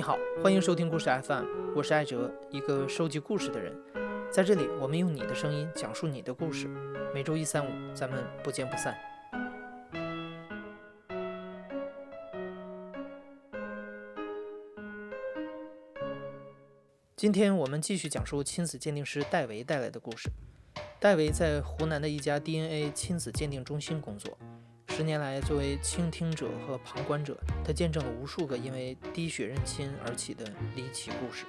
你好，欢迎收听故事 FM，我是艾哲，一个收集故事的人。在这里，我们用你的声音讲述你的故事。每周一、三、五，咱们不见不散。今天我们继续讲述亲子鉴定师戴维带来的故事。戴维在湖南的一家 DNA 亲子鉴定中心工作。十年来，作为倾听者和旁观者，他见证了无数个因为滴血认亲而起的离奇故事。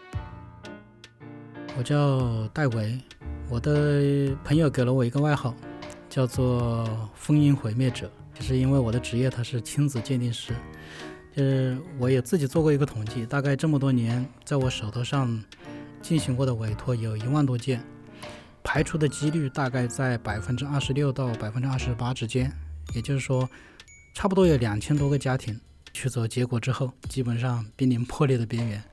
我叫戴维，我的朋友给了我一个外号，叫做“烽烟毁灭者”，就是因为我的职业他是亲子鉴定师。就是我也自己做过一个统计，大概这么多年，在我手头上进行过的委托有一万多件，排除的几率大概在百分之二十六到百分之二十八之间。也就是说，差不多有两千多个家庭取走结果之后，基本上濒临破裂的边缘。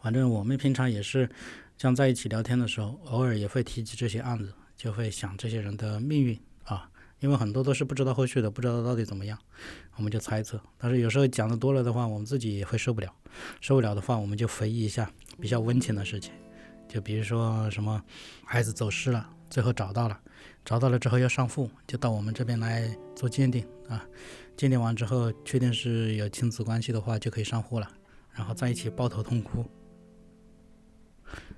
反正我们平常也是，像在一起聊天的时候，偶尔也会提及这些案子，就会想这些人的命运啊，因为很多都是不知道后续的，不知道到底怎么样，我们就猜测。但是有时候讲的多了的话，我们自己也会受不了，受不了的话，我们就回忆一下比较温情的事情，就比如说什么孩子走失了，最后找到了。找到了之后要上户，就到我们这边来做鉴定啊。鉴定完之后，确定是有亲子关系的话，就可以上户了。然后在一起抱头痛哭。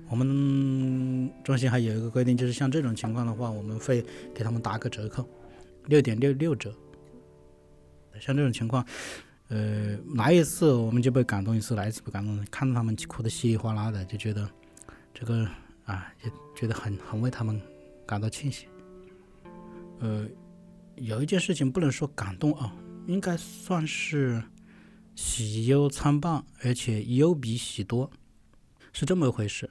我们中心还有一个规定，就是像这种情况的话，我们会给他们打个折扣，六点六六折。像这种情况，呃，来一次我们就被感动一次，来一次不感动，看到他们哭得稀里哗啦的，就觉得这个啊，也觉得很很为他们感到庆幸。呃，有一件事情不能说感动啊，应该算是喜忧参半，而且忧比喜多，是这么一回事。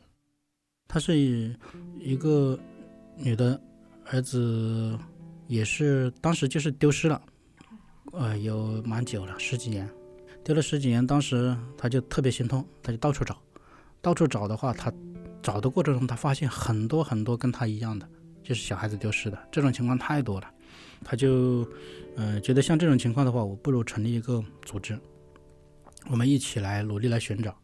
他是一个女的儿子，也是当时就是丢失了，呃，有蛮久了，十几年，丢了十几年。当时他就特别心痛，他就到处找，到处找的话，他找的过程中，他发现很多很多跟他一样的。就是小孩子丢失的。这种情况太多了，他就，呃，觉得像这种情况的话，我不如成立一个组织，我们一起来努力来寻找，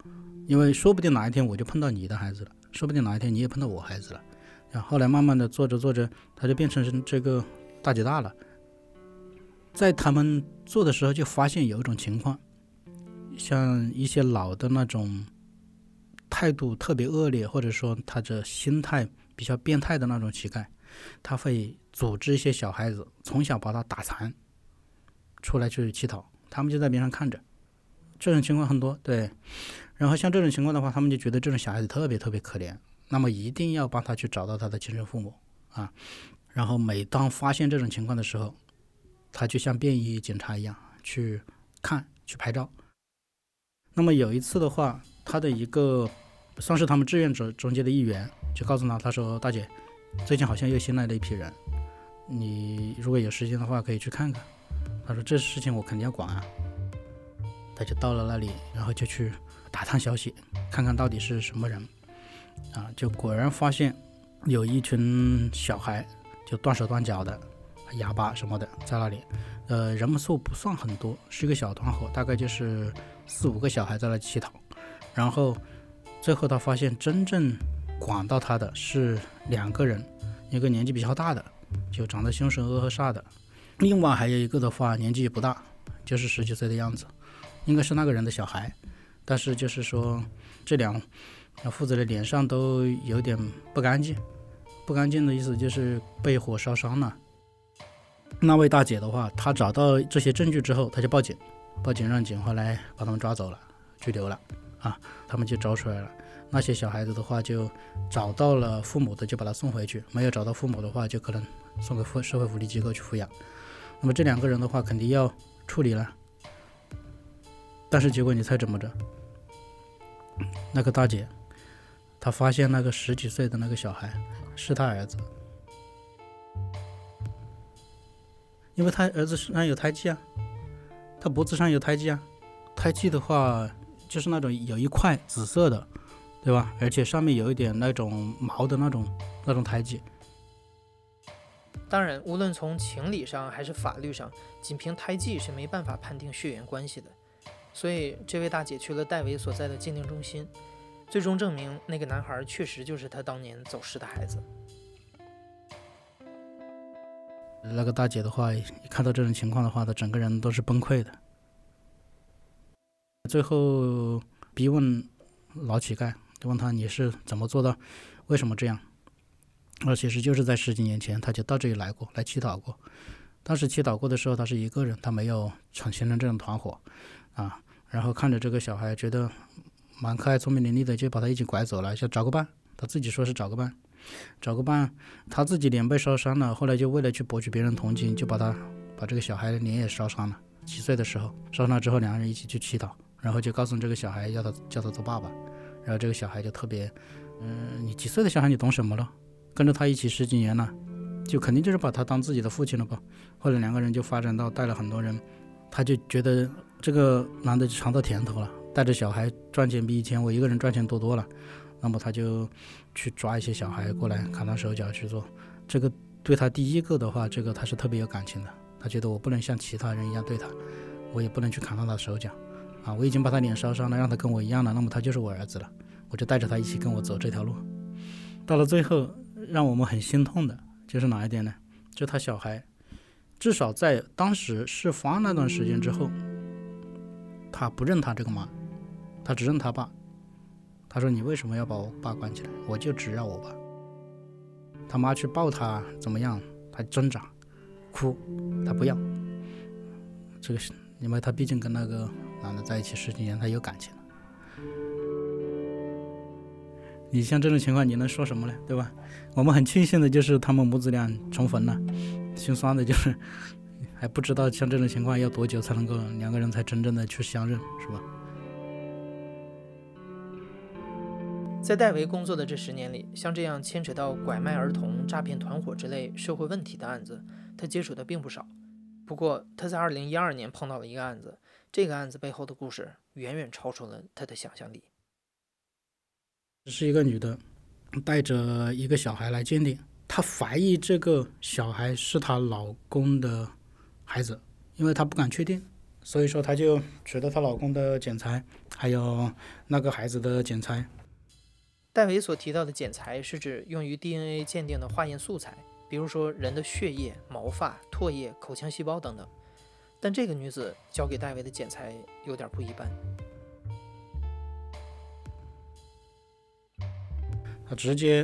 因为说不定哪一天我就碰到你的孩子了，说不定哪一天你也碰到我孩子了，然后后来慢慢的做着做着，他就变成这个大姐大了，在他们做的时候就发现有一种情况，像一些老的那种态度特别恶劣，或者说他的心态。比较变态的那种乞丐，他会组织一些小孩子，从小把他打残，出来去乞讨，他们就在边上看着。这种情况很多，对。然后像这种情况的话，他们就觉得这种小孩子特别特别可怜，那么一定要帮他去找到他的亲生父母啊。然后每当发现这种情况的时候，他就像便衣警察一样去看、去拍照。那么有一次的话，他的一个算是他们志愿者中间的一员。就告诉他，他说：“大姐，最近好像又新来了一批人，你如果有时间的话，可以去看看。”他说：“这事情我肯定要管啊。”他就到了那里，然后就去打探消息，看看到底是什么人。啊，就果然发现有一群小孩，就断手断脚的，哑巴什么的在那里。呃，人数不算很多，是一个小团伙，大概就是四五个小孩在那乞讨。然后最后他发现真正。管到他的是两个人，一个年纪比较大的，就长得凶神恶煞的；另外还有一个的话，年纪也不大，就是十几岁的样子，应该是那个人的小孩。但是就是说，这两父子的脸上都有点不干净，不干净的意思就是被火烧伤了。那位大姐的话，她找到这些证据之后，她就报警，报警让警方来把他们抓走了，拘留了，啊，他们就找出来了。那些小孩子的话，就找到了父母的，就把他送回去；没有找到父母的话，就可能送给社会福利机构去抚养。那么这两个人的话，肯定要处理了。但是结果你猜怎么着？那个大姐，她发现那个十几岁的那个小孩是她儿子，因为她儿子身上有胎记啊，他脖子上有胎记啊，胎记的话就是那种有一块紫色的。对吧？而且上面有一点那种毛的那种那种胎记。当然，无论从情理上还是法律上，仅凭胎记是没办法判定血缘关系的。所以这位大姐去了戴维所在的鉴定中心，最终证明那个男孩确实就是她当年走失的孩子。那个大姐的话，一看到这种情况的话，她整个人都是崩溃的。最后逼问老乞丐，就问他你是怎么做到，为什么这样？而其实就是在十几年前，他就到这里来过来乞讨过。当时乞讨过的时候，他是一个人，他没有成形成这种团伙啊。然后看着这个小孩，觉得蛮可爱、聪明伶俐的，就把他一起拐走了，想找个伴。他自己说是找个伴。找个伴，他自己脸被烧伤了，后来就为了去博取别人同情，就把他把这个小孩的脸也烧伤了。几岁的时候烧伤了之后，两个人一起去祈祷，然后就告诉这个小孩要他叫他做爸爸，然后这个小孩就特别，嗯，你几岁的小孩你懂什么了？跟着他一起十几年了，就肯定就是把他当自己的父亲了吧？后来两个人就发展到带了很多人，他就觉得这个男的就尝到甜头了，带着小孩赚钱比以前我一个人赚钱多多了。那么他就去抓一些小孩过来砍他手脚去做，这个对他第一个的话，这个他是特别有感情的。他觉得我不能像其他人一样对他，我也不能去砍到他手脚，啊，我已经把他脸烧伤了，让他跟我一样了，那么他就是我儿子了，我就带着他一起跟我走这条路。到了最后，让我们很心痛的就是哪一点呢？就他小孩，至少在当时事发那段时间之后，他不认他这个妈，他只认他爸。他说：“你为什么要把我爸关起来？我就只要我爸。”他妈去抱他，怎么样？他挣扎，哭，他不要。这个是因为他毕竟跟那个男的在一起十几年，他有感情了。你像这种情况，你能说什么呢？对吧？我们很庆幸的就是他们母子俩重逢了，心酸的就是还不知道像这种情况要多久才能够两个人才真正的去相认，是吧？在戴维工作的这十年里，像这样牵扯到拐卖儿童、诈骗团伙之类社会问题的案子，他接触的并不少。不过，他在2012年碰到了一个案子，这个案子背后的故事远远超出了他的想象力。是一个女的带着一个小孩来鉴定，她怀疑这个小孩是她老公的孩子，因为她不敢确定，所以说她就取了她老公的剪裁，还有那个孩子的剪裁。戴维所提到的剪裁是指用于 DNA 鉴定的化验素材，比如说人的血液、毛发、唾液、口腔细胞等等。但这个女子交给戴维的剪裁有点不一般，她直接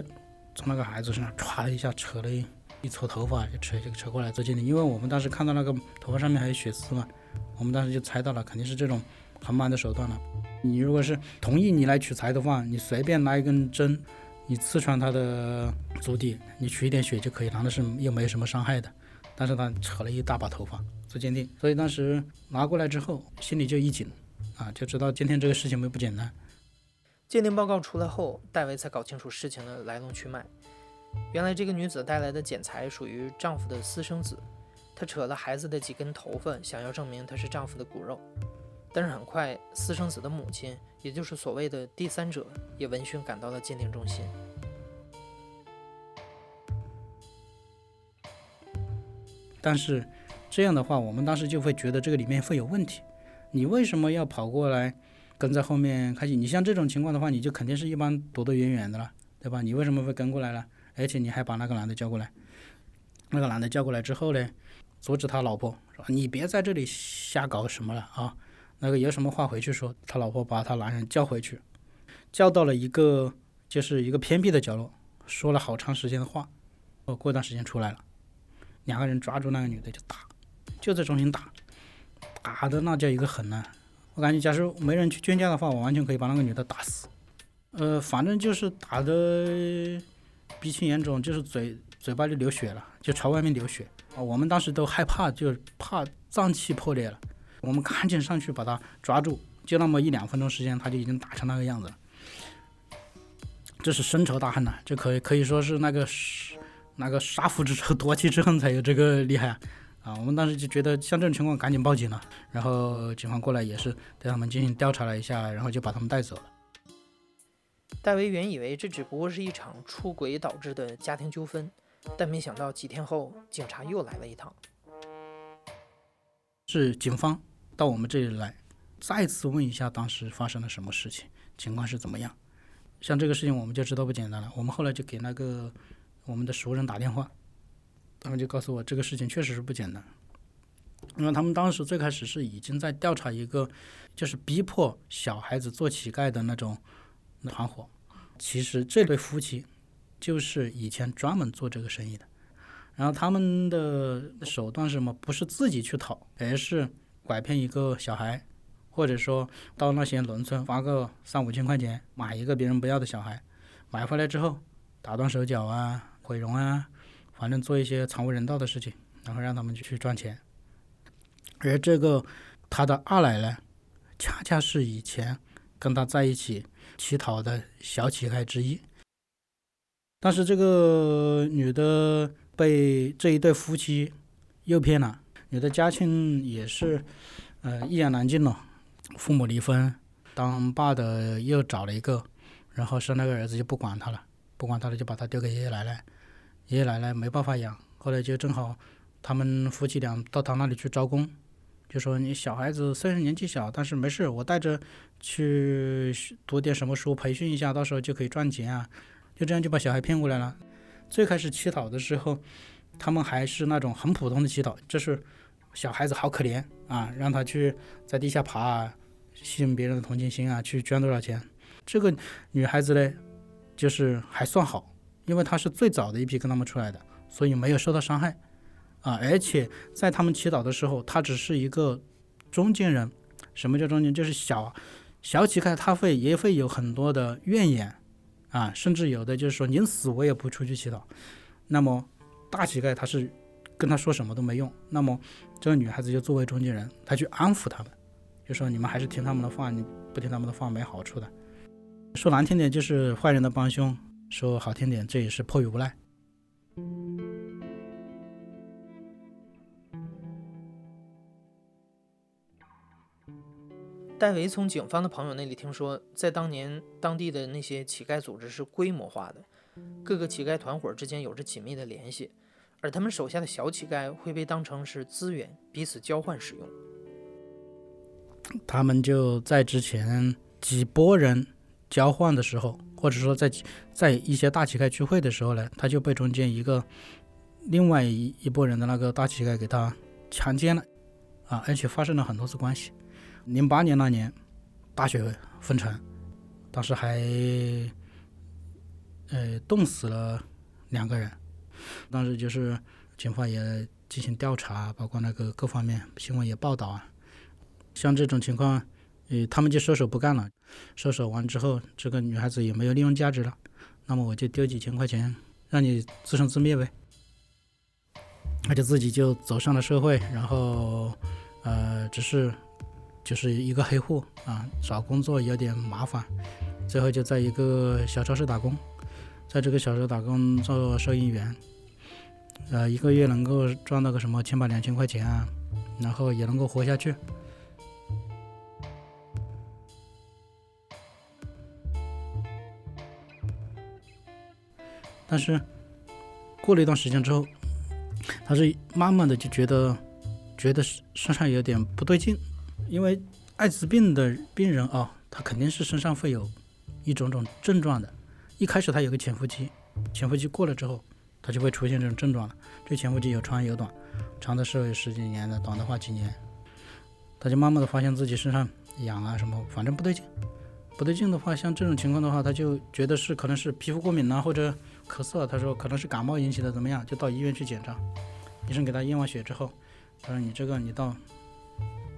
从那个孩子身上唰一下扯了一一撮头发，就扯就扯过来做鉴定。因为我们当时看到那个头发上面还有血丝嘛，我们当时就猜到了，肯定是这种很慢的手段了。你如果是同意你来取材的话，你随便拿一根针，你刺穿他的足底，你取一点血就可以，难道是又没什么伤害的？但是他扯了一大把头发做鉴定，所以当时拿过来之后，心里就一紧，啊，就知道今天这个事情没不简单。鉴定报告出来后，戴维才搞清楚事情的来龙去脉。原来这个女子带来的剪裁属于丈夫的私生子，她扯了孩子的几根头发，想要证明她是丈夫的骨肉。但是很快，私生子的母亲，也就是所谓的第三者，也闻讯赶到了鉴定中心。但是这样的话，我们当时就会觉得这个里面会有问题。你为什么要跑过来跟在后面开始？你像这种情况的话，你就肯定是一般躲得远远的了，对吧？你为什么会跟过来了？而且你还把那个男的叫过来。那个男的叫过来之后呢，阻止他老婆说：“你别在这里瞎搞什么了啊！”那个有什么话回去说，他老婆把他男人叫回去，叫到了一个就是一个偏僻的角落，说了好长时间的话。哦，过段时间出来了，两个人抓住那个女的就打，就在中心打，打的那叫一个狠呐！我感觉，假如没人去劝架的话，我完全可以把那个女的打死。呃，反正就是打的鼻青眼肿，就是嘴嘴巴就流血了，就朝外面流血啊！我们当时都害怕，就怕脏器破裂了。我们赶紧上去把她抓住，就那么一两分钟时间，他就已经打成那个样子了。这是深仇大恨呐，这可以可以说是那个那个杀父之仇夺妻之恨才有这个厉害啊！啊，我们当时就觉得像这种情况赶紧报警了，然后警方过来也是对他们进行调查了一下，然后就把他们带走了。戴维原以为这只不过是一场出轨导致的家庭纠纷，但没想到几天后警察又来了一趟。是警方到我们这里来，再次问一下当时发生了什么事情，情况是怎么样。像这个事情我们就知道不简单了。我们后来就给那个我们的熟人打电话，他们就告诉我这个事情确实是不简单。因为他们当时最开始是已经在调查一个，就是逼迫小孩子做乞丐的那种团伙。其实这对夫妻就是以前专门做这个生意的。然后他们的手段是什么？不是自己去讨，而是拐骗一个小孩，或者说到那些农村花个三五千块钱买一个别人不要的小孩，买回来之后打断手脚啊、毁容啊，反正做一些惨无人道的事情，然后让他们去赚钱。而这个他的二奶奶，恰恰是以前跟他在一起乞讨的小乞丐之一。但是这个女的被这一对夫妻诱骗了，女的家境也是呃一言难尽了，父母离婚，当爸的又找了一个，然后生那个儿子就不管他了，不管他了就把他丢给爷爷奶奶，爷爷奶奶没办法养，后来就正好他们夫妻俩到他那里去招工。就说你小孩子虽然年纪小，但是没事，我带着去读点什么书，培训一下，到时候就可以赚钱啊。就这样就把小孩骗过来了。最开始乞讨的时候，他们还是那种很普通的乞讨，就是小孩子好可怜啊，让他去在地下爬啊，吸引别人的同情心啊，去捐多少钱。这个女孩子呢，就是还算好，因为他是最早的一批跟他们出来的，所以没有受到伤害。啊，而且在他们祈祷的时候，他只是一个中间人。什么叫中间？就是小小乞丐，他会也会有很多的怨言啊，甚至有的就是说宁死我也不出去祈祷。那么大乞丐他是跟他说什么都没用。那么这个女孩子就作为中间人，她去安抚他们，就说你们还是听他们的话，你不听他们的话没好处的。说难听点就是坏人的帮凶，说好听点这也是迫于无奈。戴维从警方的朋友那里听说，在当年当地的那些乞丐组织是规模化的，各个乞丐团伙之间有着紧密的联系，而他们手下的小乞丐会被当成是资源，彼此交换使用。他们就在之前几波人交换的时候，或者说在在一些大乞丐聚会的时候呢，他就被中间一个另外一一波人的那个大乞丐给他强奸了，啊，而且发生了很多次关系。零八年那年，大雪封城，当时还呃冻死了两个人。当时就是警方也进行调查，包括那个各方面新闻也报道啊。像这种情况，呃，他们就收手不干了。收手完之后，这个女孩子也没有利用价值了，那么我就丢几千块钱，让你自生自灭呗。他就自己就走上了社会，然后呃，只是。就是一个黑户啊，找工作有点麻烦，最后就在一个小超市打工，在这个小超市打工做收银员，呃，一个月能够赚到个什么千把两千块钱啊，然后也能够活下去。但是过了一段时间之后，他是慢慢的就觉得，觉得身上有点不对劲。因为艾滋病的病人啊，他肯定是身上会有一种种症状的。一开始他有个潜伏期，潜伏期过了之后，他就会出现这种症状了。这潜伏期有长有短，长的时候有十几年的，短的话几年。他就慢慢的发现自己身上痒啊什么，反正不对劲。不对劲的话，像这种情况的话，他就觉得是可能是皮肤过敏啊，或者咳嗽。他说可能是感冒引起的，怎么样？就到医院去检查。医生给他验完血之后，他说你这个你到。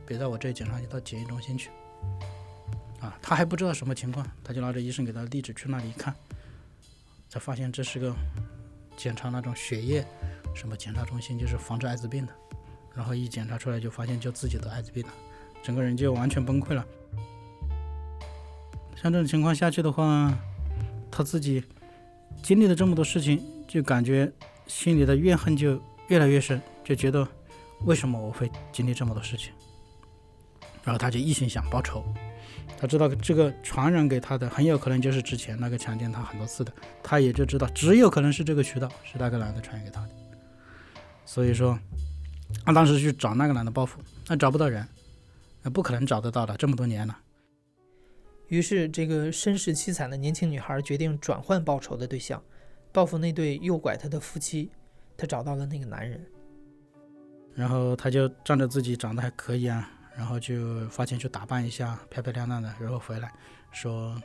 别在我这里检查，你到检疫中心去。啊，他还不知道什么情况，他就拿着医生给他的地址去那里一看，才发现这是个检查那种血液什么检查中心，就是防治艾滋病的。然后一检查出来就发现就自己得艾滋病了，整个人就完全崩溃了。像这种情况下去的话，他自己经历了这么多事情，就感觉心里的怨恨就越来越深，就觉得为什么我会经历这么多事情？然后他就一心想报仇，他知道这个传染给他的很有可能就是之前那个强奸他很多次的，他也就知道只有可能是这个渠道是那个男的传染给他的，所以说他当时去找那个男的报复，那找不到人，那不可能找得到的，这么多年了。于是，这个身世凄惨的年轻女孩决定转换报仇的对象，报复那对诱拐她的夫妻。她找到了那个男人，然后她就仗着自己长得还可以啊，然后就花钱去打扮一下，漂漂亮亮的，然后回来说，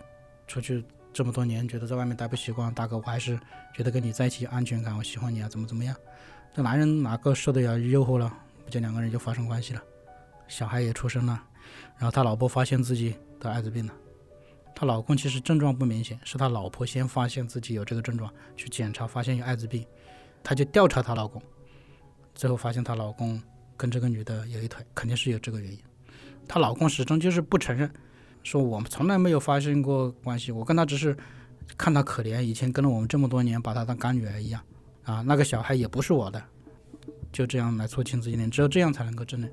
出去这么多年，觉得在外面待不习惯，大哥，我还是觉得跟你在一起有安全感，我喜欢你啊，怎么怎么样？这男人哪个受得了诱惑了？不就两个人就发生关系了，小孩也出生了，然后他老婆发现自己得艾滋病了。她老公其实症状不明显，是她老婆先发现自己有这个症状，去检查发现有艾滋病，她就调查她老公，最后发现她老公跟这个女的有一腿，肯定是有这个原因。她老公始终就是不承认，说我们从来没有发生过关系，我跟她只是看她可怜，以前跟了我们这么多年，把她当干女儿一样啊，那个小孩也不是我的，就这样来做亲子鉴定，只有这样才能够证明。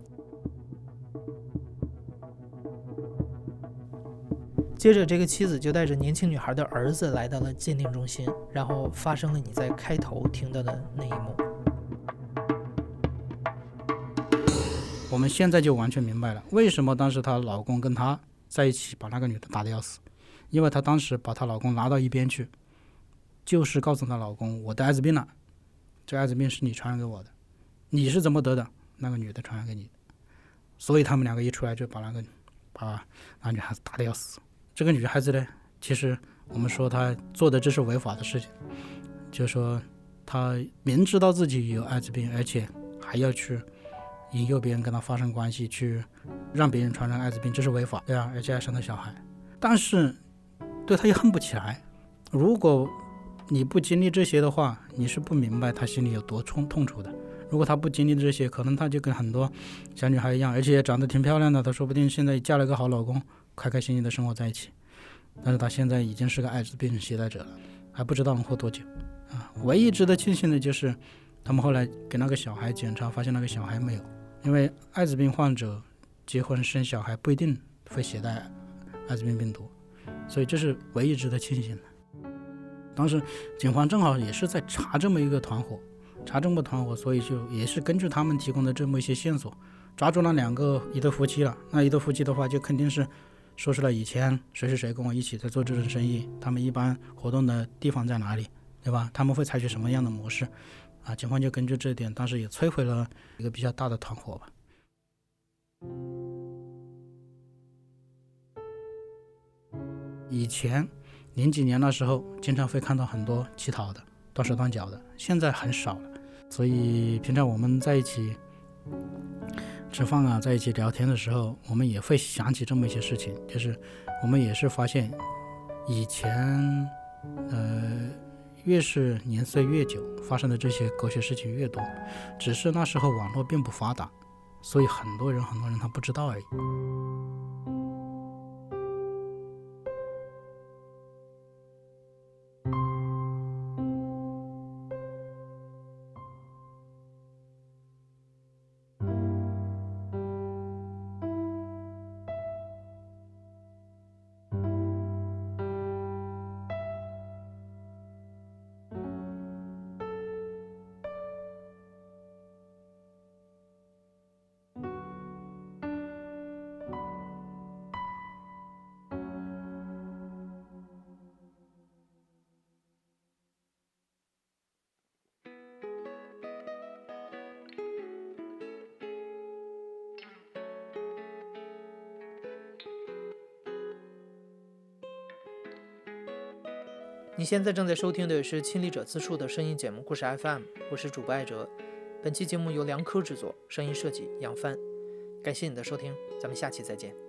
接着，这个妻子就带着年轻女孩的儿子来到了鉴定中心，然后发生了你在开头听到的那一幕。我们现在就完全明白了，为什么当时她老公跟她在一起，把那个女的打得要死，因为她当时把她老公拉到一边去，就是告诉她老公，我得艾滋病了，这艾滋病是你传染给我的，你是怎么得的？那个女的传染给你，所以他们两个一出来就把那个把那女孩子打得要死。这个女孩子呢，其实我们说她做的这是违法的事情，就是说她明知道自己有艾滋病，而且还要去引诱别人跟她发生关系，去让别人传染艾滋病，这是违法，对啊，而且还生了小孩。但是对她又恨不起来。如果你不经历这些的话，你是不明白她心里有多痛痛楚的。如果她不经历这些，可能她就跟很多小女孩一样，而且长得挺漂亮的，她说不定现在嫁了个好老公。开开心心的生活在一起，但是他现在已经是个艾滋病携带者了，还不知道能活多久啊！唯一值得庆幸的就是，他们后来给那个小孩检查，发现那个小孩没有，因为艾滋病患者结婚生小孩不一定会携带艾滋病病毒，所以这是唯一值得庆幸的。当时警方正好也是在查这么一个团伙，查这么个团伙，所以就也是根据他们提供的这么一些线索，抓住那两个一对夫妻了。那一对夫妻的话，就肯定是。说出了以前谁谁谁跟我一起在做这种生意，他们一般活动的地方在哪里，对吧？他们会采取什么样的模式？啊，警方就根据这点，当时也摧毁了一个比较大的团伙吧。以前零几年那时候，经常会看到很多乞讨的、断手断脚的，现在很少了。所以平常我们在一起。吃饭啊，在一起聊天的时候，我们也会想起这么一些事情，就是我们也是发现，以前，呃，越是年岁越久，发生的这些狗血事情越多，只是那时候网络并不发达，所以很多人很多人他不知道而已。你现在正在收听的是《亲历者自述》的声音节目故事 FM，我是主播艾哲。本期节目由梁科制作，声音设计杨帆。感谢你的收听，咱们下期再见。